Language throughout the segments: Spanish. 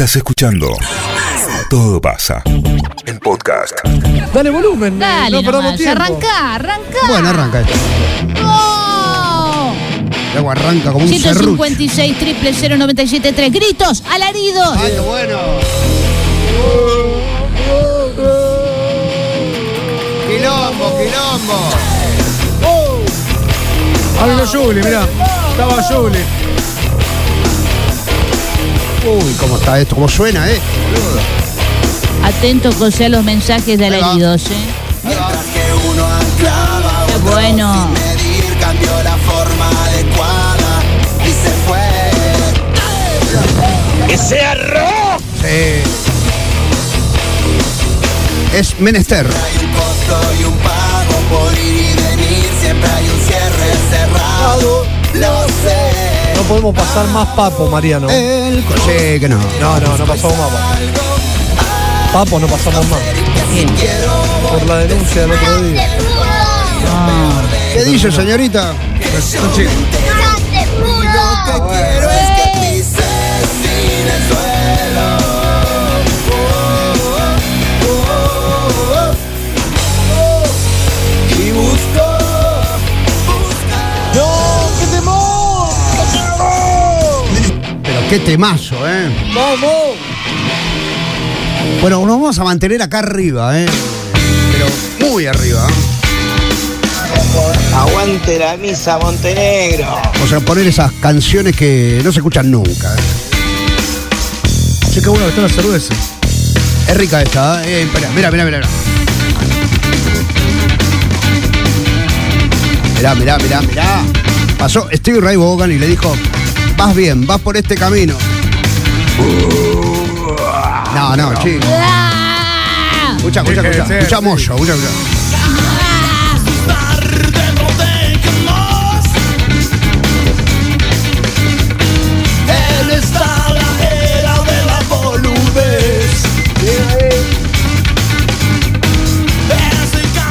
Estás escuchando Todo pasa. El podcast. Dale volumen, Dale, no perdamos nomás, tiempo. arranca, arranca. Bueno, arranca esto. ¡Oh! Luego arranca como un serrucho. 156 triple 0973 gritos, alaridos. ¡Ay, qué bueno! Quilombo, quilombo. Hablo Juli, mirá. Estaba Juli. Uy, cómo está esto, cómo suena, ¿eh? Atento José a los mensajes de alaridos, ¿eh? Mientras que uno anclaba, Qué otro bueno. sin medir cambió la forma adecuada y se fue. Sí. Es menester. Hay un costo y un pago por ir y venir, siempre hay un cierre cerrado. Lo sé. No podemos pasar más papo, Mariano. El co- Sí, que no. No, no, no pasamos más. papo. Papo no pasamos más. Por la denuncia del otro día. Ah, ¿Qué dice, señorita? Lo qué temazo, ¿eh? ¡Vamos! Bueno, nos vamos a mantener acá arriba, ¿eh? Pero muy arriba. Aguante la misa Montenegro. O sea, poner esas canciones que no se escuchan nunca. ¿eh? Che, qué bueno que está la cerveza. Es rica esta, ¿eh? Espera, mira, mira, mira. Mirá, mirá, mirá, mirá. Pasó Steve Ray Vaughan y le dijo, vas bien, vas por este camino. No, no, chico. Escucha, escucha, escucha. Escucha. Moyo, escucha, escucha.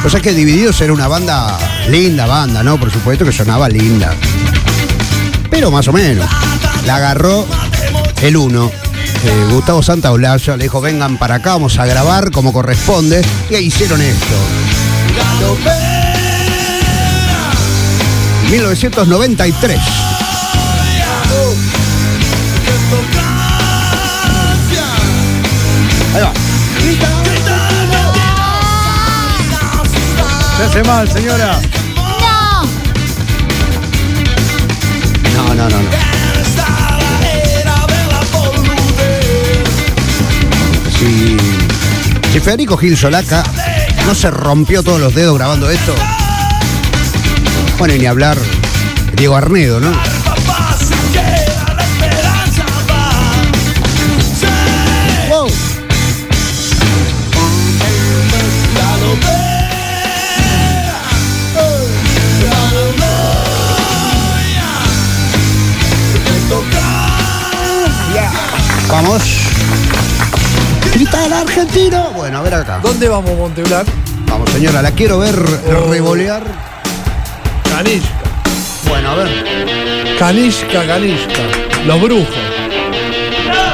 O sea que Divididos era una banda, linda banda, ¿no? Por supuesto que sonaba linda. Pero más o menos. La agarró el uno. eh, Gustavo Santaolalla le dijo, vengan para acá, vamos a grabar como corresponde. Y hicieron esto. 1993. Ahí va. Se hace mal, señora. Federico Gil Solaca no se rompió todos los dedos grabando esto, bueno, y ni hablar Diego Arnedo, ¿no? Vamos. Argentino. Bueno, a ver acá. ¿Dónde vamos, Monteblanc? Vamos, señora, la quiero ver revolear. Canishka. Bueno, a ver. Canishka, Canishka. Los brujos.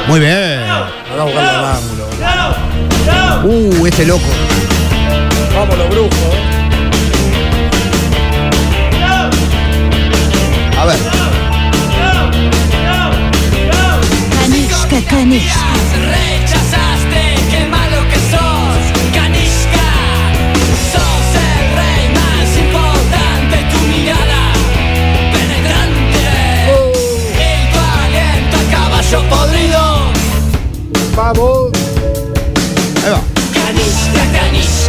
Muy bien. Ahora el ángulo. Uh, este loco. Vamos, los brujos. A ver. Canishka, canishka. Vamos. Ahí va. Kanishka,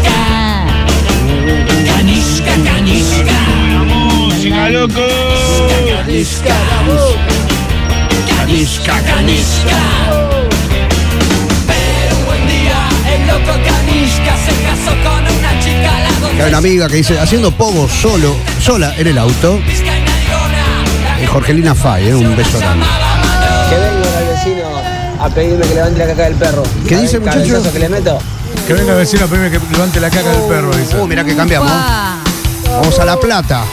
Ah, Kanishka, Kanishka. música, loco. Kanishka, Kanishka. Pero un buen día el loco Kanishka se casó con una chica la hay una amiga que dice, haciendo pogo solo, sola en el auto. Jorgelina Fay, eh, un beso grande a pedirme que levante la caca del perro. ¿Qué dice, muchacho? que le meto? Que venga el vecino a pedirme que levante la caca del uh, perro, dice. Uh, mirá que cambiamos. Vamos a La Plata.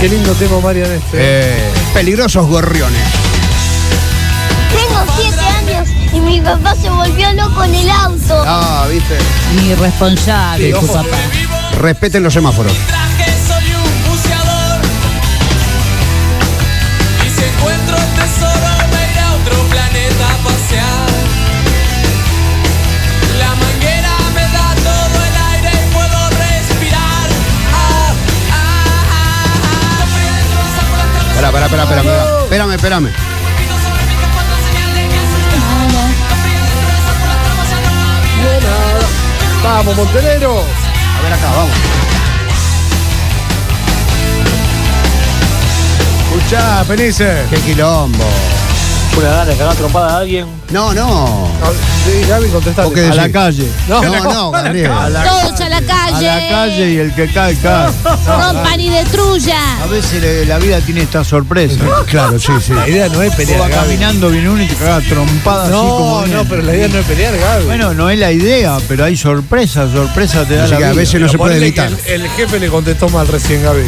Qué lindo tema, Marian, este. Eh, peligrosos gorriones mi papá se volvió loco en el auto. Ah, viste. Irresponsable, Sí, tu ojo. papá. Respeten los semáforos. traje soy Vamos, Montenegro. A ver acá, vamos. Escuchá, Penice. Qué quilombo. Una gana de cagar trompada a alguien. No, no. Sí, Gaby, contestate. ¿Vos qué A la calle. No, No, no, Gabriel. A la, Todos a la a calle. la calle y el que cae, cae. Rompan y destruyan. A veces le- la vida tiene esta sorpresa. Claro, sí, sí. La idea no es Vos pelear, vas Gaby. caminando, viene uno y te caga trompada así No, como no, viene. pero la idea no es pelear, Gaby. Bueno, no es la idea, pero hay sorpresa, sorpresa te da Así la que a vida. veces no se puede Ponele que evitar. El, el jefe le contestó mal recién, Gaby.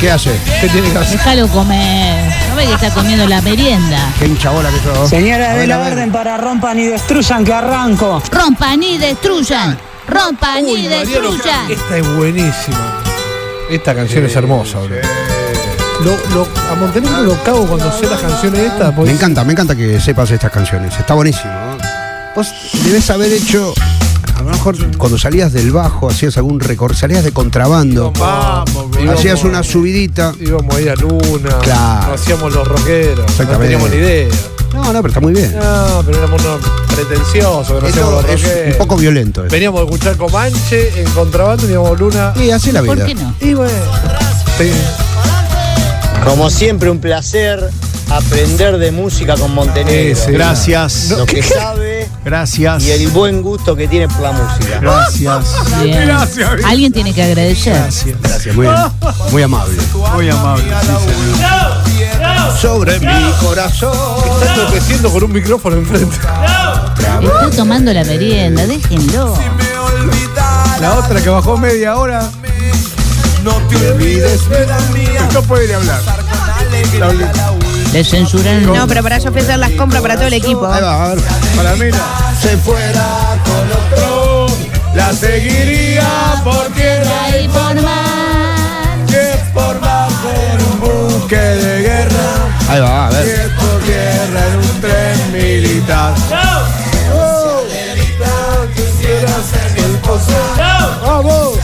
¿Qué hace? ¿Qué tiene que hacer? Déjalo comer. Que está comiendo la merienda. Qué hinchabola que sos. Señora, de la orden para rompan y destruyan que arranco. Rompan y destruyan. Rompan y Mariano, destruyan. esta es buenísima. Esta canción es hermosa, bro. Lo, lo- a Montenegro lo cago cuando sé las canciones estas. pues- Me encanta, me encanta que sepas estas canciones. Está buenísimo. ¿no? Vos debes haber hecho, a lo mejor cuando salías del bajo, hacías algún recorrido, salías de contrabando, Vamos, hacías íbamos- una subidita. Íbamos ahí a Luna. Claro. hacíamos los rockeros. No teníamos ni idea. No, no, pero está muy bien. No, pero éramos unos pretenciosos que los es rockeros. un poco violento. eso. Veníamos a escuchar Comanche en contrabando y íbamos a Luna. Y así la vida. ¿Por qué no? Y bueno. sí. Como siempre, un placer aprender de música con Montenegro. Sí, sí. Gracias, Lo que sabe gracias, y el buen gusto que tiene por la música. gracias. Bien. Alguien tiene que agradecer. Gracias, muy, muy amable. Muy amable. sí, señor. Sobre mi corazón. Está enloqueciendo con un micrófono enfrente. Está tomando la merienda, déjenlo. La otra que bajó media hora. No te olvides. No puede ni hablar. Le censuran. No, pero para yo ofrecer las compras para todo el equipo. Ahí va, a ver. Para mí no. Se fuera con otro. La seguiría porque y por más. que por bajo en un buque de guerra. Ahí va, a ver. es por tierra en un tren militar. ¡Vamos!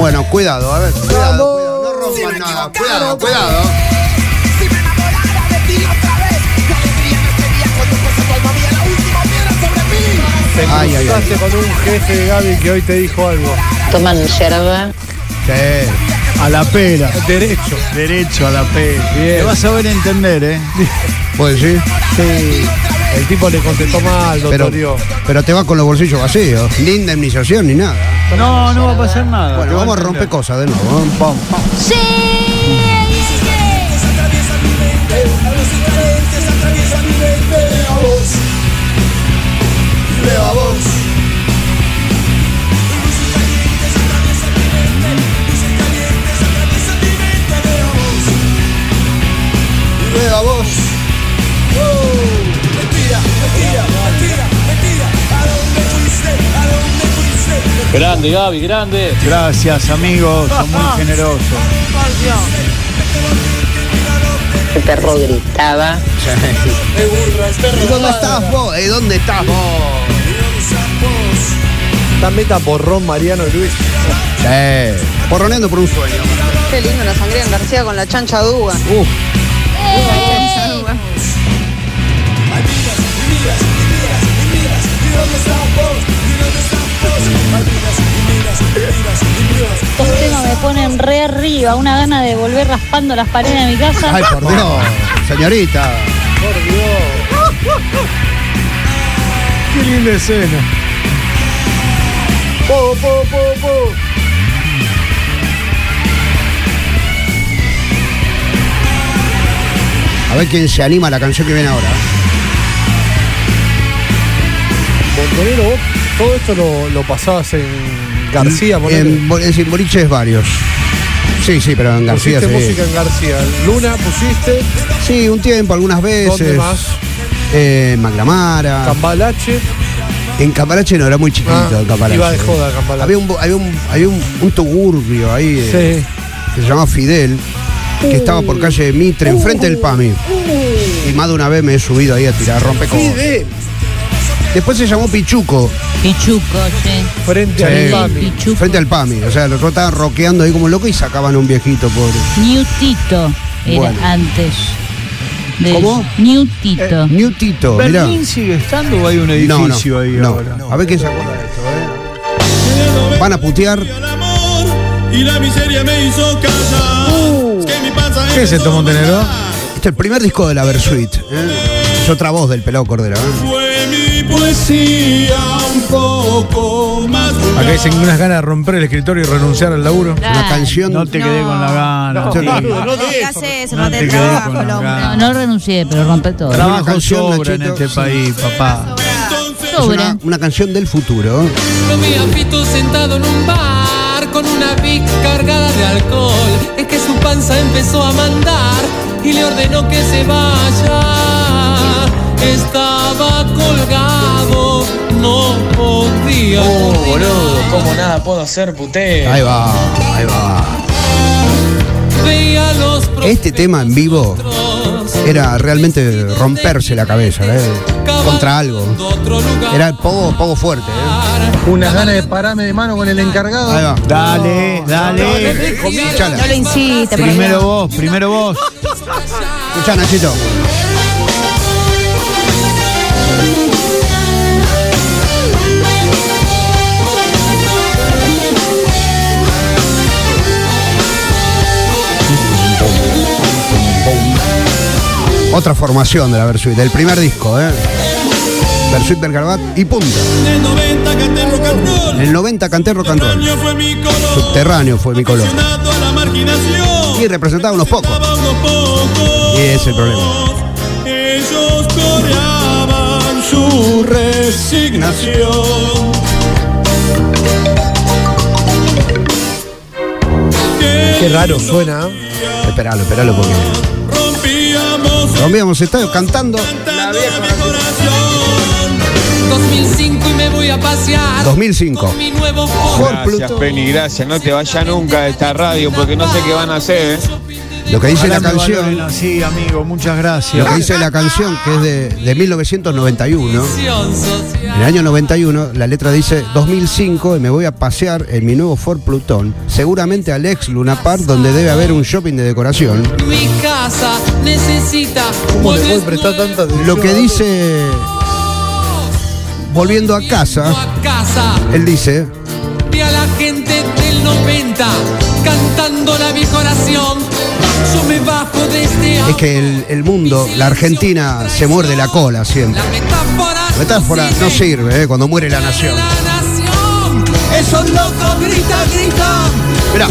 Bueno, cuidado, a ver. Cuidado, cuidado. No rompan nada. Cuidado, cuidado. Si me enamorara de ti otra vez, qué alegría me sería cuando fuese tu alma mía la última piedra sobre mí. Te Ay, ay, ay. con un jefe de Gaby que hoy te dijo algo. Toman yerba. Sí. A la pera. Derecho. Derecho a la pera. Bien. Te vas a ver entender, ¿eh? ¿Puedes decir? Sí. El tipo le contestó mal, Pero, doctor Dio. pero te vas con los bolsillos vacíos. Ni indemnización ni nada. No, no va a pasar nada. Bueno, vamos a romper cosas de nuevo. ¿eh? Vamos. Sí. Grande, Gaby, grande. Gracias, amigos. Son muy generosos. El perro gritaba. ¿Y dónde estás vos? ¿Y dónde estás vos? Esta meta borrón Mariano y Luis. Sí. Porroneando por un sueño. Qué lindo la sangría en García con la chancha duga. Uf. Estos temas me ponen re arriba, una gana de volver raspando las paredes de mi casa. Ay, por Dios. Señorita. Qué linda escena. Po, po, po, po. A ver quién se anima a la canción que viene ahora. Montenegro, vos todo esto lo, lo pasabas en García. En, es decir, boliches varios. Sí, sí, pero en García Pusiste sí. música en García. Luna pusiste, Sí, un tiempo, algunas veces. ¿dónde más? Eh, en Maglamara. Cambalache. en Cambalache no, era muy chiquito Ah, en Cambalache. iba de joda Cambalache. Había un, había un, había un, un tugurbio ahí eh, Sí. que se llama Fidel, que estaba por calle Mitre, enfrente del PAMI. Y más de una vez me he subido ahí a tirar rompecosas. Fidel. Después se llamó Pichuco, Pichuco, sí. Frente Sí. al PAMI. Pichuco. frente al PAMI. O sea, los otros estaban roqueando ahí como loco y sacaban a un viejito, pobre. Newtito era Bueno. antes. de ¿Cómo? Newtito. Newtito, mirá. ¿Berlín sigue estando o hay un No, edificio no, ahí no. ahora? A ver quién se acuerda de esto, ¿eh? Van a putear. Y la miseria me hizo ¿Qué es esto, Montenegro? Este es el primer disco de la Versuit. ¿eh? Es otra voz del pelado Cordero. ¿eh? Poesía un poco más. Acá dicen unas ganas de romper el escritorio y renunciar al laburo. Una canción. No te quedé con la gana. No, no, no, No eso. eso, No no te te quedé trabajo la. No, no renuncié, pero rompe todo. Trabajo. Sobra en este país, papá. Una, una canción del futuro. Lo vi a Fito sentado en un bar con una Vic cargada de alcohol. Es que su panza empezó a mandar y le ordenó que se vaya. Estaba colgado, no podía. Oh, boludo, ¿cómo nada puedo hacer, puteo? Ahí va, ahí va. Veía los Este tema en vivo era realmente romperse la cabeza, ¿eh? Contra algo. Era poco, poco fuerte, ¿eh? Unas ganas de pararme de mano con el encargado. Ahí va. Dale, dale. Escuchala. No lo insiste, Primero vos, primero vos. Escuchá, Nachito. Otra formación de la Versuit, del primer disco, ¿eh? Versuit Bergarabat y punta. En el 90 canté rock and roll. En el 90 canté rock and roll. Subterráneo fue mi color. Y representaba unos pocos. Estaba unos pocos. Y ese es el problema. Ellos coreaban su resignación. Qué raro suena. ¿eh? Esperalo, esperalo porque. Rompíamos Rompíamos estadio cantando. la vieja corazón. 2005 y me voy a pasear. 2005. Con mi nuevo. Gracias, Penny, gracias. No te vayas nunca de esta radio porque no sé qué van a hacer. ¿eh? Lo que dice la Ojalá canción. valoren así, amigo, muchas Lo gracias. que dice la canción, que es de, de 1991. Social. En el año 91, la letra dice 2005 y me voy a pasear en mi nuevo Ford Plutón, seguramente al ex Luna Park, donde debe haber un shopping de decoración. Mi casa necesita ¿Cómo le puede muebles prestar tanta atención? Lo que dice, volviendo a casa, a casa. él dice, Vi a la gente del 90 cantando la oración. Es que el, el mundo, la Argentina, se muerde la cola siempre. La metáfora, no sirve ¿eh? cuando muere la nación. Esos locos gritan, gritan. Mirá.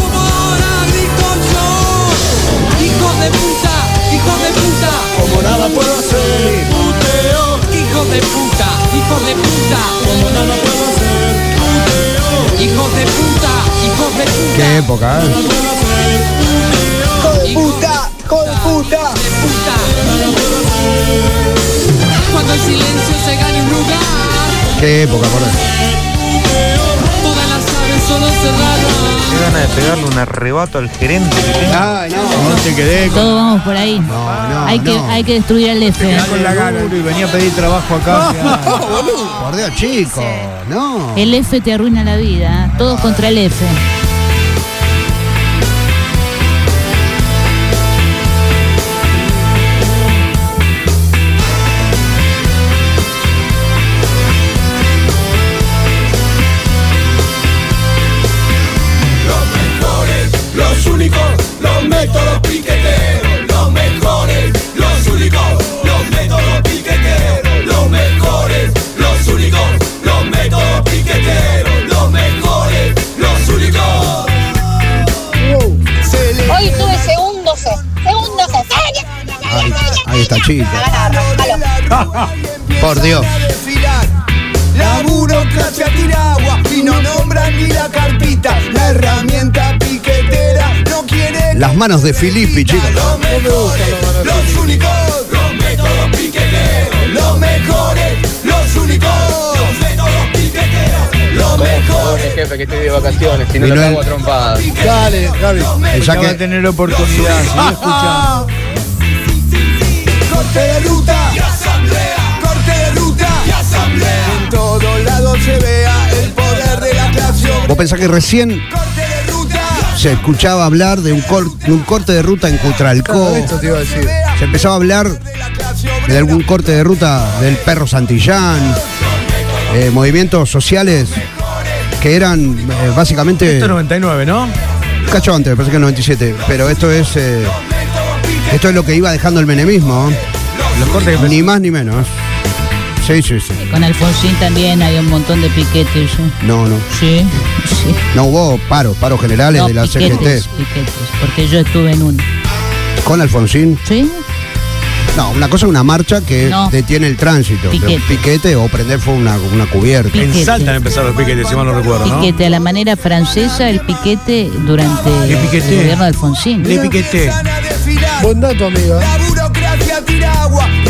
Hijo de puta, hijo de puta. Como nada puedo hacer. Hijo de puta, hijo de puta. Como nada puedo hacer. Hijo de puta, hijo de puta. Qué época, ¿eh? Puta, hijo de puta. Cuando el silencio se gane un lugar, Qué época, por ahí. todas las aves solo cerraron. Qué ganas de pegarle un arrebato al gerente que. Ay, no. No te quedé con, Todos vamos por ahí. No, no, hay, que, no. hay que destruir al F. con la gana y venía a pedir trabajo acá. Por Dios, chico. No. El F te arruina la vida. ¿eh? Todos contra el F. Ahí, ahí está, chico. Agarra, jalo. Por Dios. La burocracia tira agua y no nombran ni la carpita. La herramienta piquetera no quiere. Las manos de Filippi, chicos. Los mejores, los únicos, los métodos piqueteros. Los mejores, los únicos, los métodos piqueteros. Los mejores. jefe, que estoy de vacaciones, si no lo el- a trompadas. Dale, Gaby. Ya va a tener oportunidad, sigue escuchando. Corte de ruta y asamblea. Corte de ruta y asamblea. En todos lados se vea el poder de la clase vos pensás que recién se escuchaba hablar de un, cor- de un corte de ruta en Cutralcó. Claro, esto te iba a decir. Se empezaba a hablar de algún corte de ruta del perro Santillán, eh, movimientos sociales que eran eh, básicamente. Esto es 99, ¿no? Cacho antes, me parece que es 97, pero esto es. eh, esto es lo que iba dejando el menemismo. Los cortes que Ni más ni menos. Sí, sí, sí. Con Alfonsín también hay un montón de piquetes. ¿eh? No, no. Sí, sí. No hubo paros, paros generales No, de la piquetes, CGT. piquetes, porque yo estuve en uno. Con Alfonsín. ¿Sí? No, una cosa es una marcha que No. detiene el tránsito. pero Piquete. piquete o prender fue una, una cubierta. Piquete. En Salta empezaron los piquetes, si mal no recuerdo, ¿no? Piquete a la manera francesa, el piquete durante ¿Qué piquete? el gobierno de Alfonsín. Le piquete. Buen dato, agua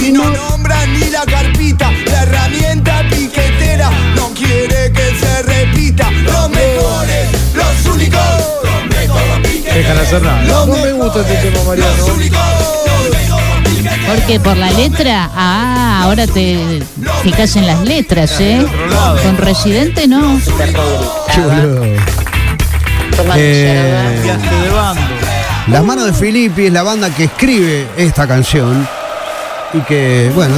y no nombran ni la carpita. La herramienta piquetera no quiere que se repita. Los mejores, los únicos, los métodos piqueteros. Dejan hacer nada. Los No me gusta este tema, Mariano. Los únicos, los métodos piqueteros. ¿Por qué? ¿Por la letra? Ah, ahora te fijas en las letras, ¿eh? Con Residente no. Eh, bando. Las manos de Filippi es la banda que escribe esta canción y que, bueno,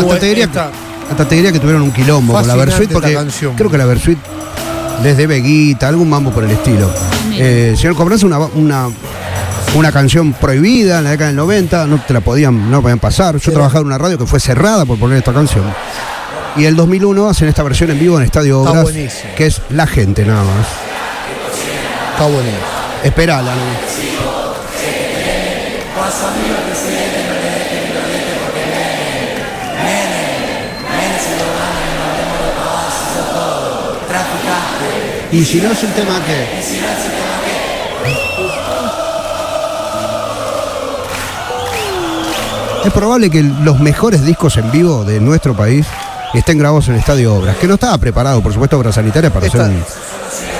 hasta te diría, esta- hasta te diría que tuvieron un quilombo con la Versuit porque creo que la Versuit les debe guita, algún mambo por el estilo. Eh, señor Cobranza, una, una, una canción prohibida en la década del 90, no te la podían, no la podían pasar. Yo trabajaba en una radio que fue cerrada por poner esta canción. Y el 2001 hacen esta versión en vivo en Estadio Obras, buenísimo. que es La Gente nada más. Está buenísimo. Esperala, ¿no? Y si no es un tema que. Es probable que los mejores discos en vivo de nuestro país estén grabados en el Estadio Obras, que no estaba preparado, por supuesto, Obras Sanitarias para hacer un,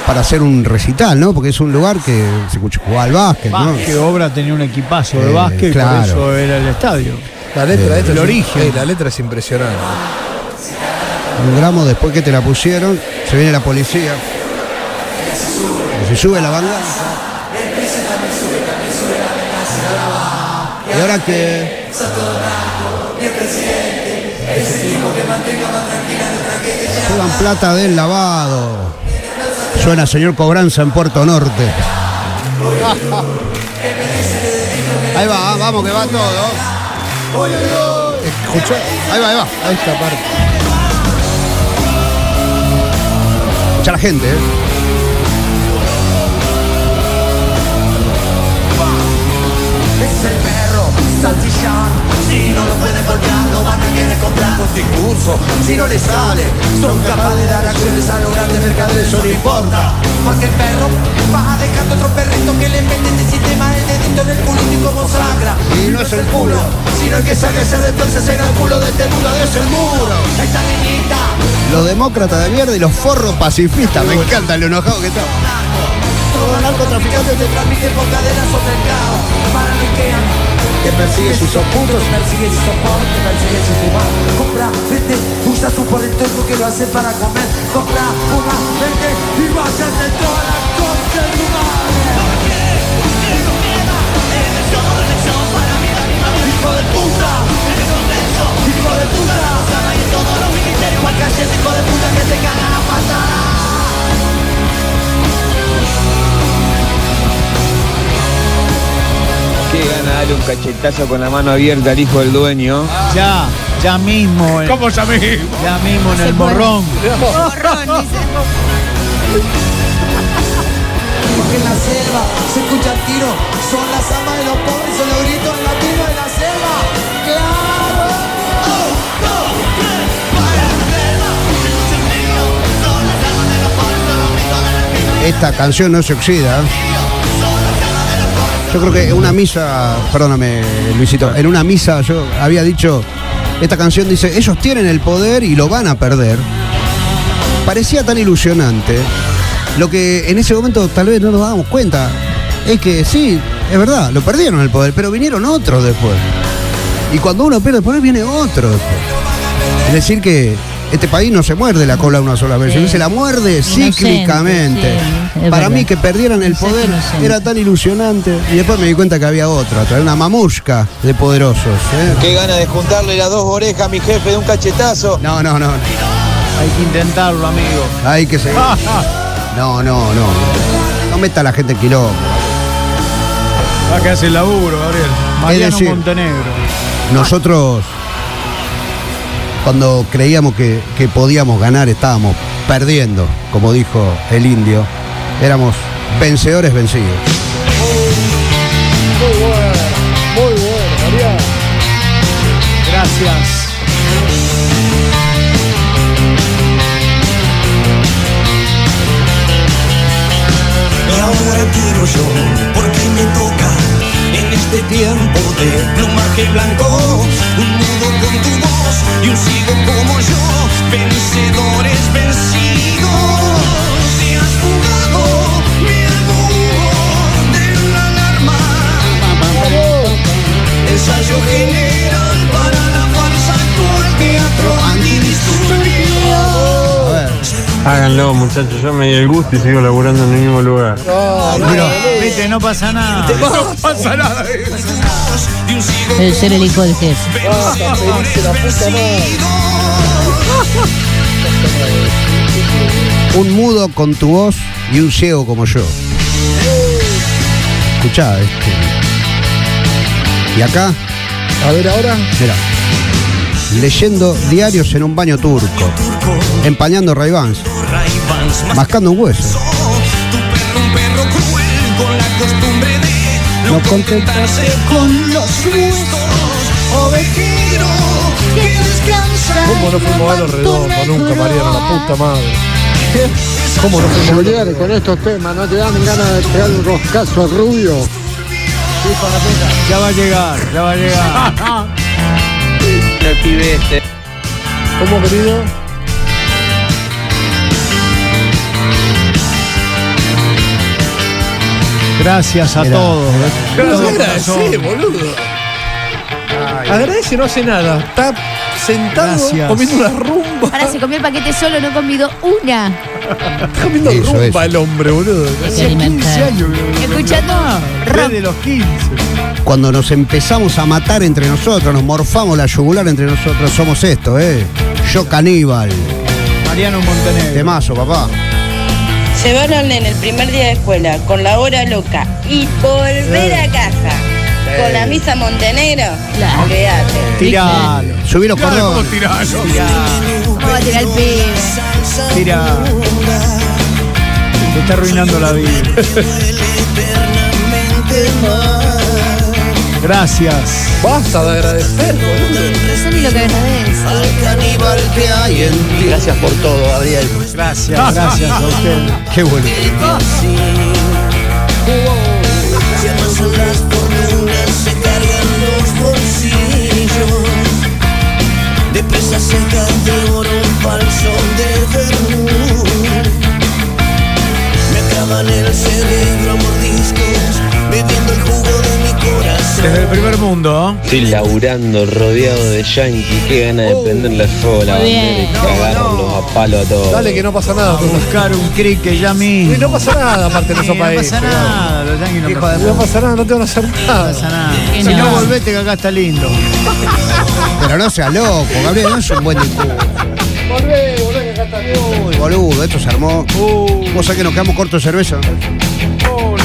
para hacer un recital, ¿no? Porque es un lugar que se escucha jugar al básquet, ¿no? Básquet, Obra tenía un equipazo de Eh, básquet claro. por eso era el estadio. La letra, Eh, esta el es- origen. eh, la letra es impresionante. Un gramo después que te la pusieron, se viene la policía. Se sube la banda. Y ahora que. Llevan plata del lavado. Suena señor Cobranza en Puerto Norte. Ahí va, vamos que va todo. Escuchá, Ahí va, ahí va. a esta parte. Escucha la gente, ¿eh? Es el perro, salchichón. Si no lo pueden voltear, lo van a querer comprar con discurso. Si no les sale, son capaces de dar acciones a los grandes mercaderes, eso no importa. Porque el perro va dejando otro perrito que le mete este sistema el dedito en el culito y como sangra. Y no es el culo. Sino el que saca ese entonces en el culo de este mundo, Dios el muro. Esta niñita. Los demócratas de mierda y los forros pacifistas. Me encanta lo enojado que está. Todo narcotraficante te transmite por cadenas o mercado. Paranoiquean. Que persigue sus ocultos, persigue sus soportes, persigue su fumar. Compra, vete, usa su polento que lo hace para comer. Compra, fuma, vete y toda la concha de tu madre. Hijo de puta, hijo de puta, en todos los ministerios, calles, hijo de puta que te cagan a patada. Obligan a darle un cachetazo con la mano abierta al hijo del dueño. Ya, ya mismo. Eh. ¿Cómo ya mismo? Ya mismo en el borrón. Porque en la selva se escuchan tiros, son las amas de los pobres, son los gritos de la selva. Esta canción no se oxida. ¿eh? Yo creo que en una misa, perdóname Luisito, en una misa yo había dicho, esta canción dice, ellos tienen el poder y lo van a perder. Parecía tan ilusionante. Lo que en ese momento tal vez no nos dábamos cuenta es que sí, es verdad, lo perdieron el poder, pero vinieron otros después. Y cuando uno pierde el poder viene otro después. Es decir que este país no se muerde la cola una sola vez, Sí. se la muerde Inocente, cíclicamente. sí, Para verdad. mí que perdieran el poder inocente. era tan ilusionante. Y después me di cuenta que había otra, otra, una mamushka de poderosos. ¿eh? Qué ganas de juntarle las dos orejas a mi jefe de un cachetazo. No, no, no. Hay que intentarlo, amigo. Hay que seguir. No, no, no. No meta a la gente en quilombo. Va que hace el laburo, Gabriel. Mariano decir- Montenegro. Nosotros, cuando creíamos que, que podíamos ganar, estábamos perdiendo, como dijo el indio. Éramos vencedores vencidos. Muy bueno, muy bueno, Mariano. Gracias. Y ahora quiero yo, porque me toca en este tiempo de plumaje blanco, un nudo con tu voz y un ciego como yo, vencedores vencidos. Te has jugado mi albur de la alarma. Ensayo general para Háganlo, muchachos. Yo me di el gusto y sigo laburando en el mismo lugar. Pero, viste, no pasa nada. No pasa nada. Debe ser el hijo del jefe. Un mudo con tu voz y un ciego como yo. Escuchá, este. Y acá, A ver ahora. mira. Leyendo diarios en un baño turco. Empañando Ray-Bans. Mascando un hueso. No contentarse con los huesos. Ovejero que descansa. ¿Cómo no fuimos a los redondos nunca, Mariano? La puta madre. ¿Cómo no fuimos a los Julián, con estos temas, ¿no te dan ganas de pegar un roscazo rubio? Ya va a llegar, ya va a llegar. El pibe este. ¿Cómo, querido? Gracias a Mira, todos. Pero agradece, boludo. Agradece, no hace nada. Está sentado Gracias. comiendo una rumba. Ahora se comió el paquete solo, no he comido una. Está comiendo Eso, rumba eso. el hombre, boludo. Hay que alimentar. Escuchando rock. Desde los 15. Cuando nos empezamos a matar entre nosotros, nos morfamos la yugular entre nosotros, somos esto, ¿eh? Yo caníbal. Mariano Montenegro. Temazo, papá. Llevarlo al nene el primer día de escuela con la hora loca y volver a casa con la misa Montenegro, Claro. olvídate. Tiralo. Subí los cordones. ¿Cómo va a tirar el pibe? Tira. Te está arruinando la vida. Gracias. Basta de agradecer, boludo. No sé ni lo que agradece. Caníbal que hay en ti. Gracias por todo, Gabriel. Gracias, gracias a usted. Qué bueno. Seca de oro, un falso de vermú. Me acaban el cerebro mordiscos, bebiendo el jugo. Desde el primer mundo. Estoy laburando rodeado de yankees. Qué ganas de prenderle fuego a la Muy bandera y bien. cagarlos a palo a todos. Dale que no pasa nada. A buscar un cricket ya mismo. Y no pasa nada aparte en esos no países. pasa nada, los yankees no Hijo pasan de- No pasa nada, no te van a hacer No nada. pasa nada. Si no, volvete que acá está lindo. Pero no seas loco, Gabriel, no es un buen discurso. Volvé, volvé, que acá está bien. Uy, boludo, esto se armó. ¿Vos sabés que nos quedamos cortos de cerveza?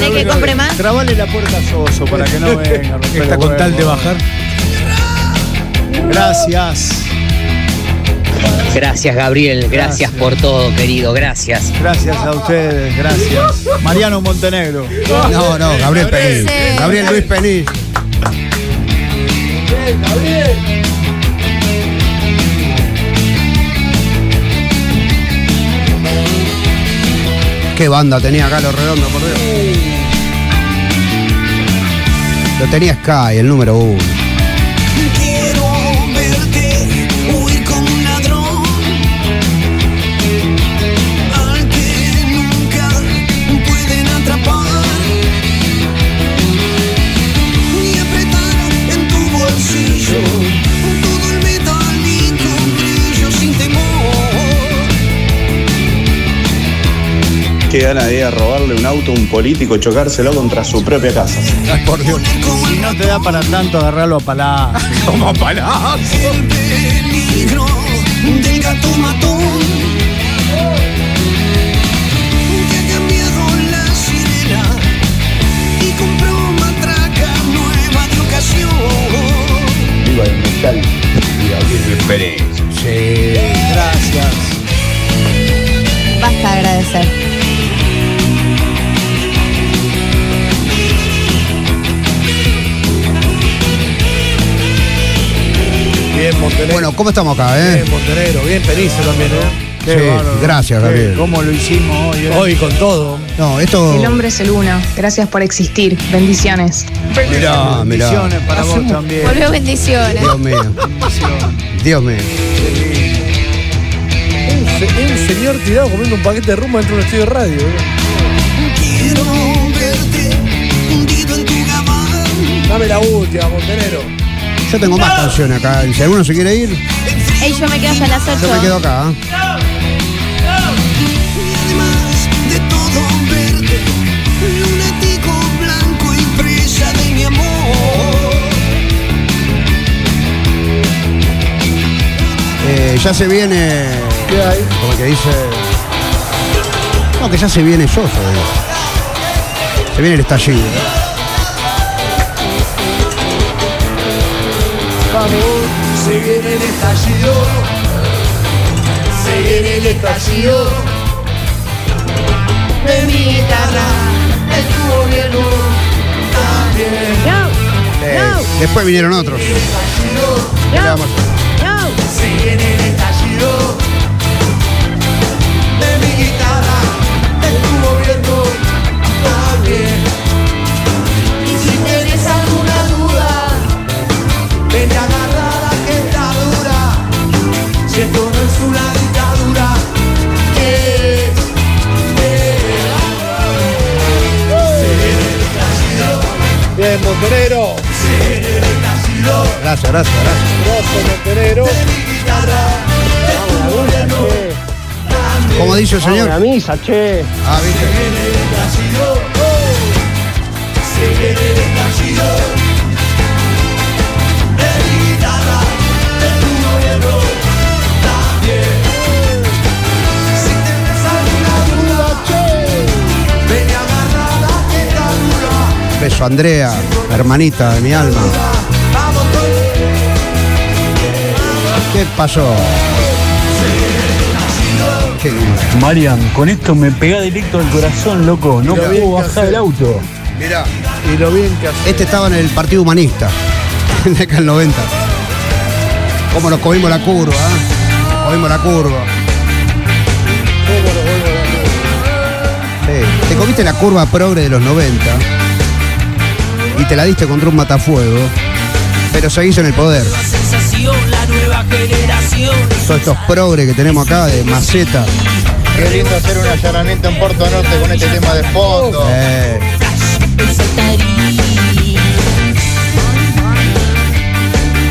¿Hay que compre más? Trabale la puerta a Soso para que no venga. Está con tal de bajar. Gracias. Gracias, Gabriel. Gracias, por todo, querido. Gracias. Gracias a ustedes, gracias. Mariano Montenegro. No, no, Gabriel Penís. Sí. Gabriel Luis Penís. Qué banda tenía acá los redondos, por Dios. Lo tenía Sky, el número uno. Qué gana de ir a robarle un auto a un político y chocárselo contra su propia casa. por Dios. Si no te da para tanto, agarrarlo a palazo. Como palazo. El peligro del gato matón que ha cambiado la sirena y compró matraca nueva de ocasión. Viva el metal Pérez. Sí. Gracias. Basta de agradecer. Bien, Montenegro. Bueno, ¿cómo estamos acá, eh? Bien, Montenegro. Bien, Penice también, ¿eh? Qué Sí, bárbaro. gracias, Qué- Gabriel. ¿Cómo lo hicimos hoy? eh? Hoy con todo. No, esto. El hombre es el uno. Gracias por existir. Bendiciones. Mirá, mirá. Bendiciones para vos también. Volvió bendiciones. Dios mío. Dios mío. Un, se- un señor tirado comiendo un paquete de rumba dentro de un estudio de radio. ¿eh? Quiero verte hundido en tu. Dame la última, Montenegro. Yo tengo más canciones acá. Si alguno se quiere ir, Ey, yo me quedo hasta las 8. yo me quedo acá. ¿eh? Además de todo verde, lunático blanco y presa de mi amor. Eh, ya se viene. ¿Qué hay? Como que dice. No, que ya se viene yo, Se viene el estallido. Se viene el estallido. Se viene el estallido. De mi guitarra, de tu gobierno. También. Eh, después vinieron otros. ¿Qué Estallido. Gracias, gracias, gracias. Grosso, Montenegro. ¿Cómo dice el señor? La misa, che. Ah, viste. Beso, Andrea, hermanita de mi alma. ¿Qué pasó? Qué. Marian, con esto me pega directo al corazón, loco. No bien puedo bajar del auto. Mirá. Y lo bien que hace. Este estaba en el Partido Humanista, en la década del 90. ¿Cómo nos comimos la curva? ¿eh? Comimos la curva. Sí. Te comiste la curva progre de los 90 y te la diste contra un matafuego, pero seguís en el poder. Todos estos progres que tenemos acá de maceta. Qué lindo hacer un allanamiento en Puerto Norte con este tema de fondo. Eh,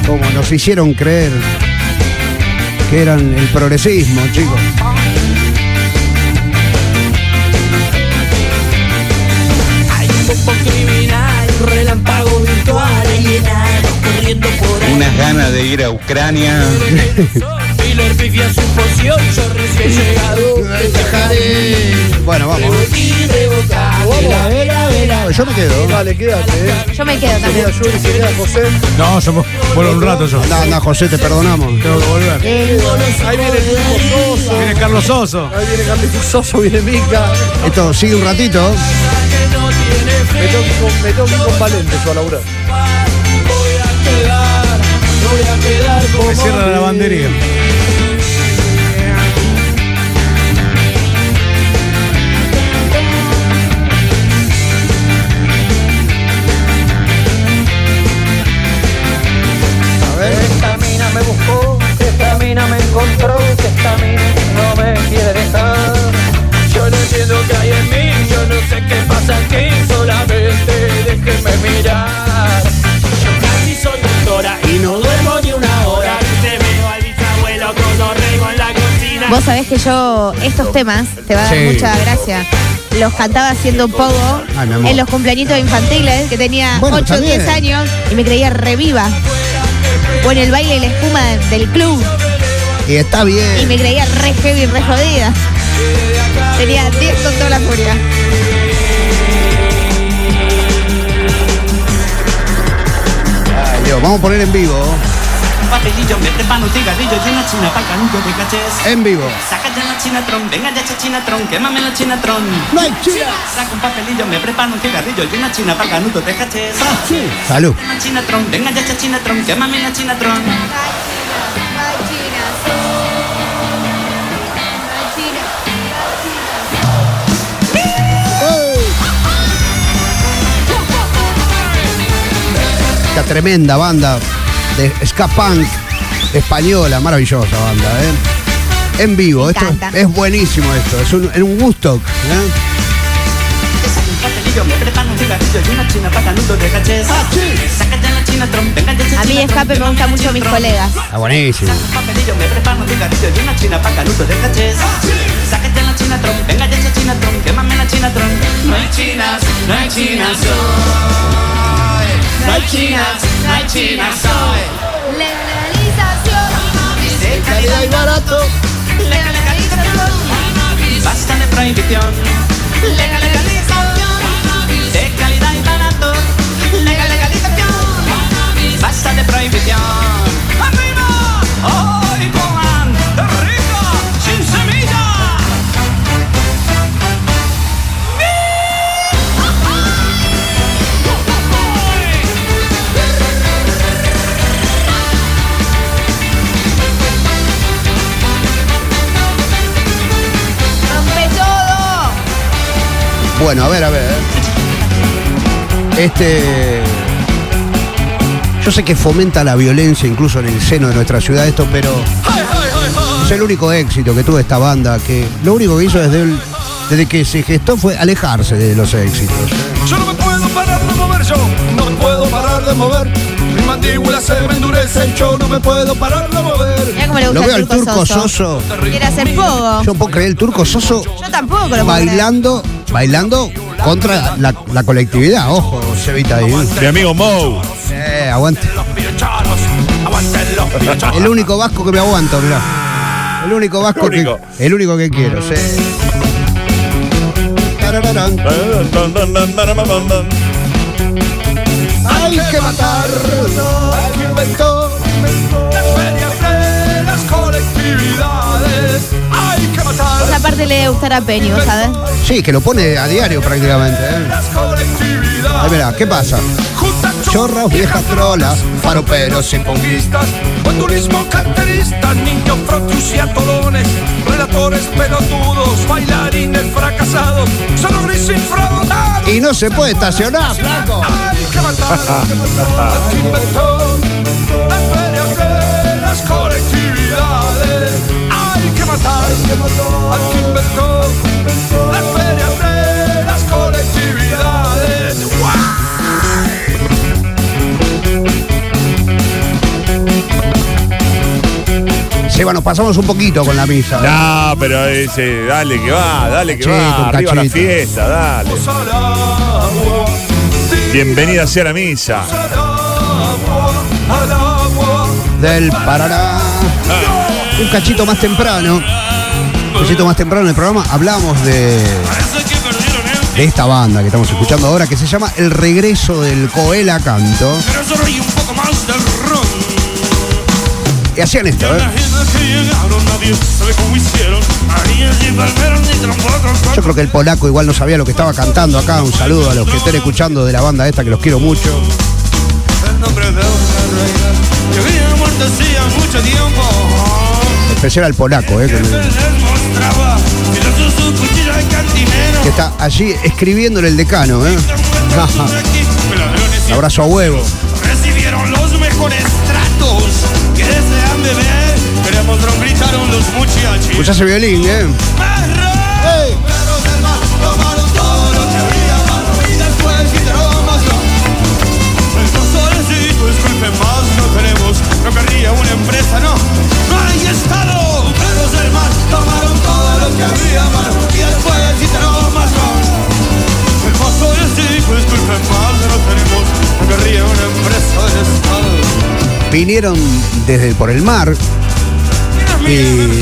como nos hicieron creer que eran el progresismo, chicos. Relámpago virtual, corriendo por ahí. Unas ganas de ir a Ucrania. Bueno, vamos. Yo me quedo. Dale, quédate, eh. Yo me quedo Se también. queda Yuri, se queda José. No, yo vuelvo un rato yo. Anda, anda, José, te perdonamos. Tengo que volver. Ahí viene el mismo Soso. Viene Carlos Soso. Ahí viene Carlitos Soso, viene Mica. Esto sigue un ratito. Me tengo con, Valente yo a. Voy a quedar, voy a quedar Me cierra la lavandería. Sabes que yo estos temas, te va a dar Sí. mucha gracia, los cantaba haciendo Ay, mi amor. en los cumpleañitos infantiles, que tenía Bueno, 8 o está 10 bien. años y me creía reviva. O en el baile y la espuma de- del club Y está y bien. me creía re heavy, re jodida. Tenía 10 con toda la furia. Ay, Dios, vamos a poner en vivo. Papelillo, me preparo un cigarrillo y una china para canuto de cachés. En vivo. Saca ya la chinatron, venga ya esa chinatron, quémame la chinatron. No hay china. Saca un papelillo, me preparo un cigarrillo y una china para canuto de cachés. Salud. La chinatron, venga ya esa chinatron, quémame la chinatron. Esta tremenda banda de ska punk española, maravillosa banda, ¿eh? En vivo, Me esto encanta. es buenísimo esto, es un, en un Woodstock, ¿eh? A mí escape me gusta mucho mis chinatron. colegas. Está buenísimo. La chinatron. No hay chinas, no hay chinas hoy. No hay chinas, no hay chinas hoy. Legalización. De calidad y barato. Legalización. Basta de prohibición. Legalización. Este. Yo sé que fomenta la violencia incluso en el seno de nuestra ciudad esto, pero es el único éxito que tuvo esta banda, que lo único que hizo desde, el- desde que se gestó fue alejarse de los éxitos. Yo no me puedo parar de mover, yo no me puedo parar de mover. Mi mandíbula se me endurece, yo no me puedo parar de mover. Mira cómo le gusta Lo veo el al turco, turco soso. Soso. Quiere hacer pogo. Yo no puedo creer el turco Soso Yo tampoco lo puedo creer. bailando, bailando contra la, la colectividad. Ojo, Cevita ahí. Mi amigo Mo. Eh, aguante. Piochanos, aguanten los piochanos. El único vasco que me aguanto, mirá. El único vasco El único. que. El único que quiero, sí. Hay que matar al que inventó. Esa parte le debe gustar a Penny, ¿vos sabés? Sí, que lo pone a diario prácticamente. ¿eh? Ahí mirá, ¿qué pasa? Chorras, viejas trolas, faroperos y conquistas, buen turismo carterista, niños frotius y atolones, relatores pelotudos, bailarines fracasados, solo gris infradotados. Y no se puede estacionar, flaco. Que al que inventó las ferias de las colectividades. Seba, nos pasamos un poquito con la misa. ¿eh? No, pero ese, dale que va, dale que Cachito, va. Arriba la fiesta, dale. Bienvenida sea la misa. Del Paraná. Un cachito más temprano. Un cachito más temprano en el programa hablamos de. De esta banda que estamos escuchando ahora que se llama El regreso del Coela Canto. Y hacían esto, ¿eh? Yo creo que el polaco igual no sabía lo que estaba cantando acá. Un saludo a los que estén escuchando de la banda esta que los quiero mucho. El nombre de una reina que había muerto hacía mucho tiempo. Especial al polaco, ¿eh? Que, me- que está allí escribiendo en el decano, ¿eh? Abrazo a huevo. recibieron los mejores tratos. Que desean beber, queremos los muchachos. Escucha ese violín, ¿eh? Vinieron desde por el mar y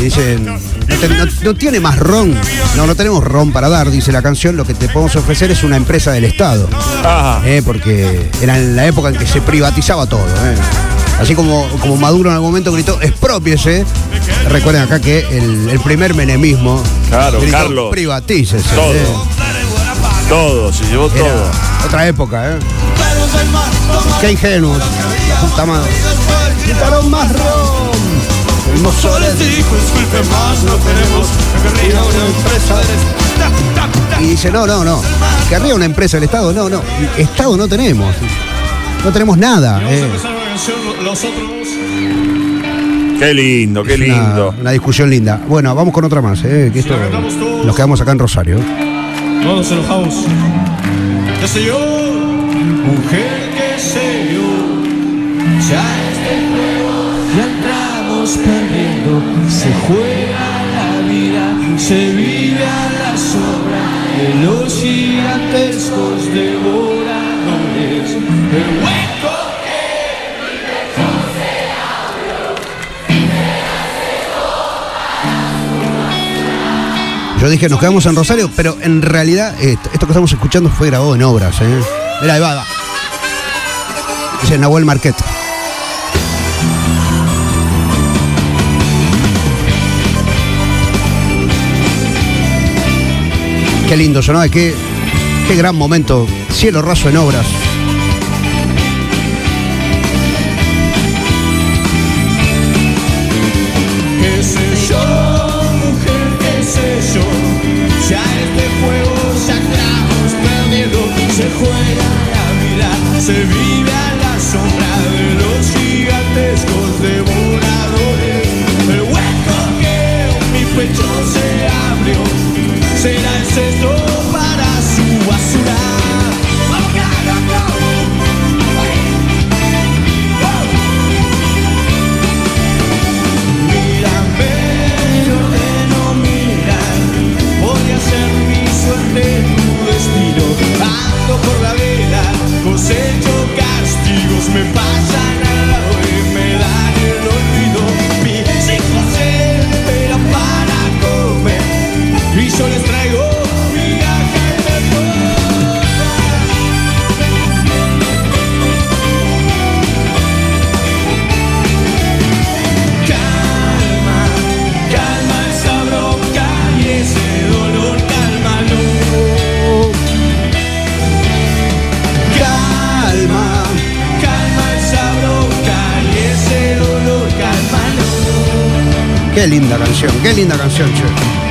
dicen, no, te- no- no tiene más ron, no, no tenemos ron para dar, dice la canción, lo que te podemos ofrecer es una empresa del Estado. Eh, porque era en la época en que se privatizaba todo. eh. Así como, como Maduro en algún momento gritó, expropiese. Recuerden acá que el, el primer menemismo Claro, gritó, Carlos. privatícese. Todo. eh. Todo, se llevó Era todo. Otra época, ¿eh? Qué ingenuos. La puta madre. Quitaron más ron. Fuimos soles. disculpe más, no tenemos querría una empresa Y dice, no, no, no. Querría una empresa del Estado. No, no. Estado no tenemos. No tenemos nada. eh. Los otros. Qué lindo, qué una- lindo. Una, discusión linda. Bueno, vamos con otra más, eh, que esto nos quedamos acá en Rosario. Todos en el house. ¿Qué sé yo? Mujer, qué sé yo. Ya este juego ya entramos perdiendo. Se juega la vida, se vive a la sombra de los gigantescos devoradores. El hueco Yo dije, nos quedamos en Rosario, pero en realidad esto, esto que estamos escuchando fue grabado en obras. ¿eh? Mira, ahí va, ahí va. Dice Nahuel Marquet. Qué lindo sonó, ¿eh? qué, qué gran momento. Cielo raso en obras. Qué linda canción, che.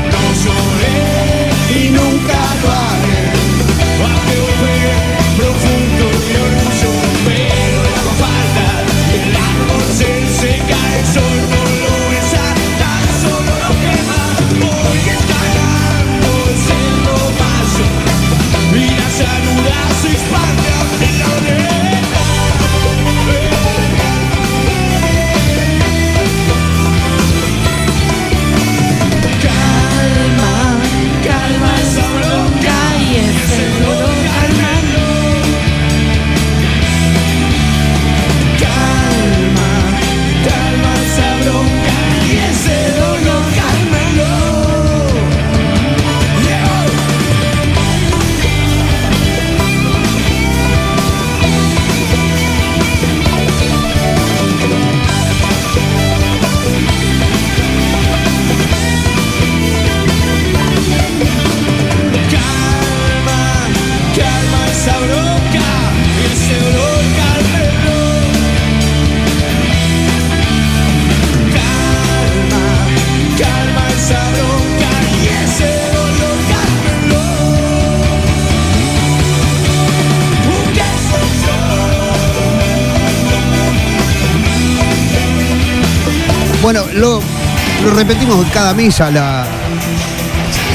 Repetimos cada misa. La,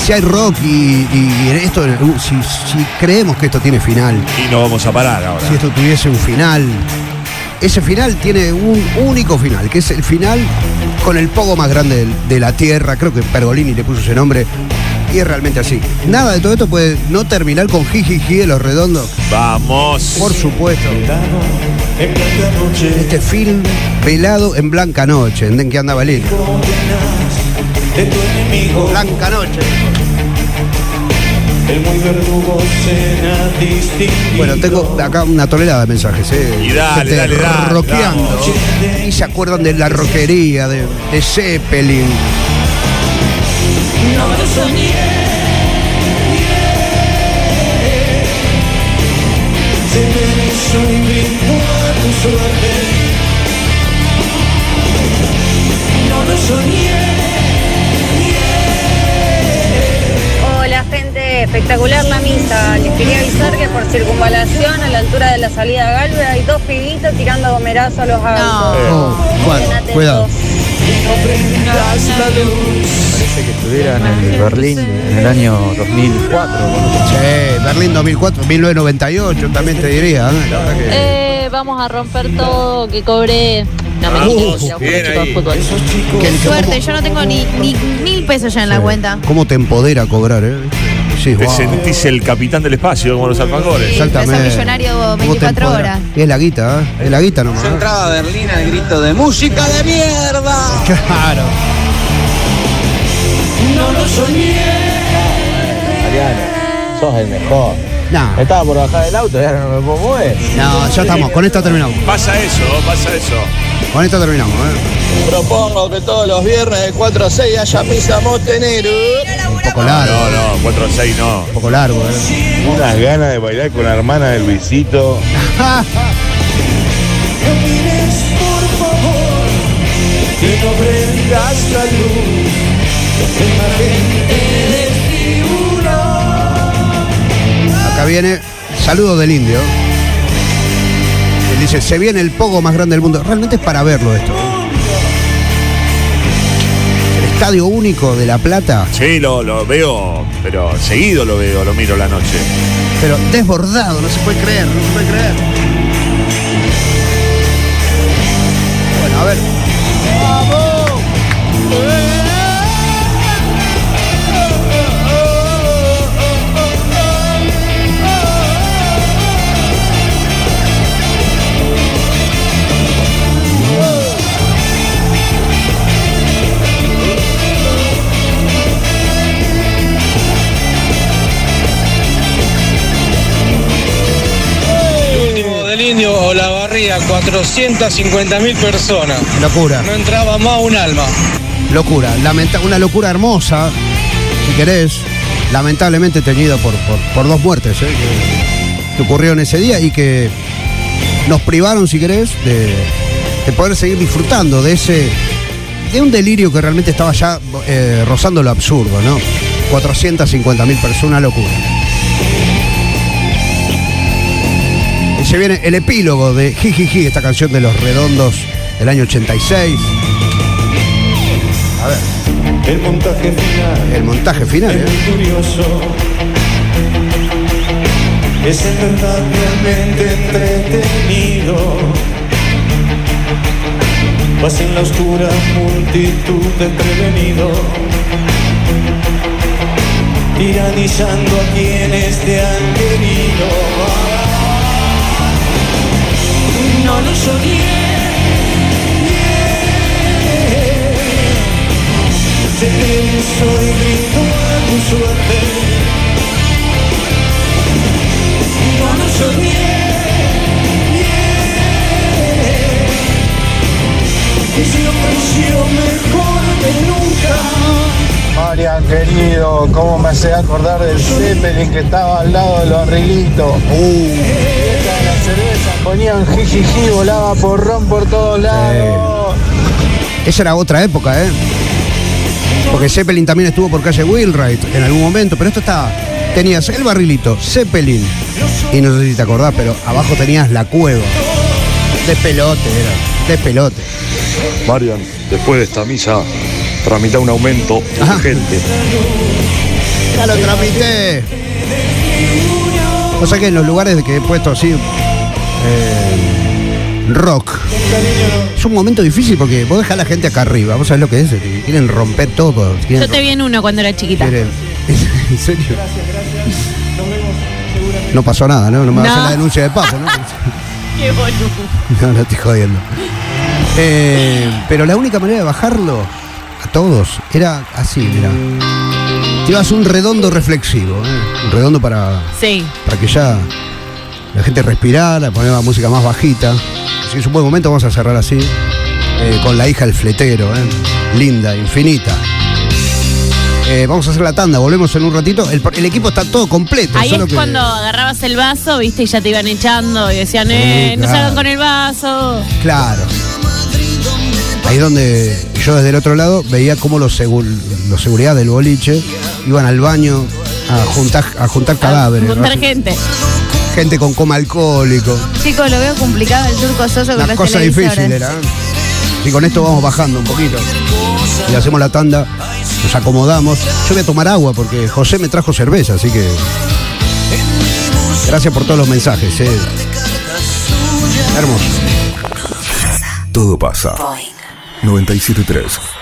si hay rock y, y esto, si, si creemos que esto tiene final, Y no vamos a parar ahora. si esto tuviese un final, ese final tiene un único final, que es el final con el pogo más grande del- de, la tierra. Creo que Pergolini le puso ese nombre. Y es realmente así. Nada de todo esto puede no terminar con jijiji de los redondos. Vamos. Por supuesto. Este film velado en Blanca Noche, en que andaba lindo. Blanca Noche. El muy verdugo. Bueno, tengo acá una tonelada de mensajes, ¿eh? Y dale, dale, dale, Rockeando. vamos. Y se acuerdan de la roquería, de, de Zeppelin. No lo soñé. Se me hizo y brindo a tu suerte. No lo soñé. Hola gente, espectacular la misa. Les quería avisar que por circunvalación a la altura de la salida de Galvez hay dos pibitos tirando gomerazo a los autos. Oh, cuidado, atentos. cuidado. Parece que estuvieran en el Berlín en el año 2004. Sí, Berlín 2004, 1998 también te diría. ¿eh? La verdad que- Eh, vamos a romper todo, que cobré. No me Vamos, quiero ir a bien jugar chicos ahí. de fútbol. Que- que Suerte, yo no tengo ni, ni mil pesos ya en la cuenta. ¿Cómo te empodera cobrar, eh? Sí, Te wow. sentís el capitán del espacio como los alfajores. Exactamente. Sos millonario ¿Cómo te 24 empodera? horas. Es la guita, ¿eh? Es la guita nomás. Yo entraba a Berlín al grito de música de mierda. Claro. No lo soñé. Mariano, sos el mejor. No. Estaba por bajar del auto y ahora no me puedo mover. No, ya estamos, con esta terminamos. Pasa eso, pasa eso. Con esta terminamos, ¿eh? Propongo que todos los viernes de 4 a 6 haya misa montenegro. Un poco largo. No, no, 4 a 6 no. Un poco largo, ¿eh? Unas ganas de bailar con la hermana de Luisito. Que no prendas la luz. Acá viene saludo del indio. Él dice, se viene el pogo más grande del mundo. Realmente es para verlo esto. ¿eh? El estadio único de La Plata, Sí, lo, lo veo, pero seguido lo veo, lo miro la noche. pero desbordado, no se puede creer, no se puede creer. Bueno, a ver. El o la barría, 450 mil personas. Locura. No entraba más un alma. Locura, lamenta- una locura hermosa, si querés, lamentablemente teñida por, por, por dos muertes ¿eh? que, que ocurrieron ese día y que nos privaron, si querés, de, de poder seguir disfrutando de ese, de un delirio que realmente estaba ya eh, rozando lo absurdo, ¿no? 450 mil personas, una locura. Se viene el epílogo de Jijiji, esta canción de los redondos del año 86. A ver. El montaje final. El montaje final, Es ¿eh? curioso. Es en verdad realmente entretenido. Vas en la oscura multitud de prevenido. Tiranizando a quienes te han querido. No lo soñé. Se pensó y gritó a tu suerte. No lo soñé. Y se ofreció mejor que nunca. Marian, querido, ¿cómo me hace acordar del Zeppelin que estaba al lado del barrilito? Uh. la cerveza ponían jijiji, volaba porrón por todos lados. Esa era otra época, ¿eh? Porque Zeppelin también estuvo por calle Wheelwright en algún momento, pero esto estaba. Tenías el barrilito, Zeppelin, y no sé si te acordás, pero abajo tenías la cueva. De pelote era, de pelote. Marian, después de esta misa, tramita un aumento urgente. Ya lo tramité. O sea que en los lugares de que he puesto así. eh, rock. Es un momento difícil porque vos dejás a la gente acá arriba. Vos sabés lo que es. que Quieren romper todo. quieren Yo te vi en uno cuando era chiquita. quieren- ¿En serio? No pasó nada, ¿no? No me vas a hacer No. la denuncia de paso, ¿no? Qué boludo. No, no estoy jodiendo. Eh, pero la única manera de bajarlo a todos era así, mira. Ibas un redondo reflexivo, ¿eh? un redondo para, Sí. para que ya la gente respirara, poner la música más bajita. Que es un buen momento, vamos a cerrar así, eh, con la hija del fletero, ¿eh? linda, infinita. Eh, vamos a hacer la tanda, volvemos en un ratito. El, el equipo está todo completo. Ahí solo es que- cuando agarrabas el vaso, viste, y ya te iban echando y decían, eh, Sí, no salgan con el vaso. Claro. Ahí es donde yo desde el otro lado veía cómo los, segu- los seguridad del boliche iban al baño a juntar, a juntar cadáveres. ¿no? Juntar gente. Gente con coma alcohólico. Chicos, lo veo complicado el turco soso con Una cosa difícil era. Y con esto vamos bajando un poquito. Y hacemos la tanda, nos acomodamos. Yo voy a tomar agua porque José me trajo cerveza, así que. Gracias por todos los mensajes. eh. Hermoso. Todo pasa. 973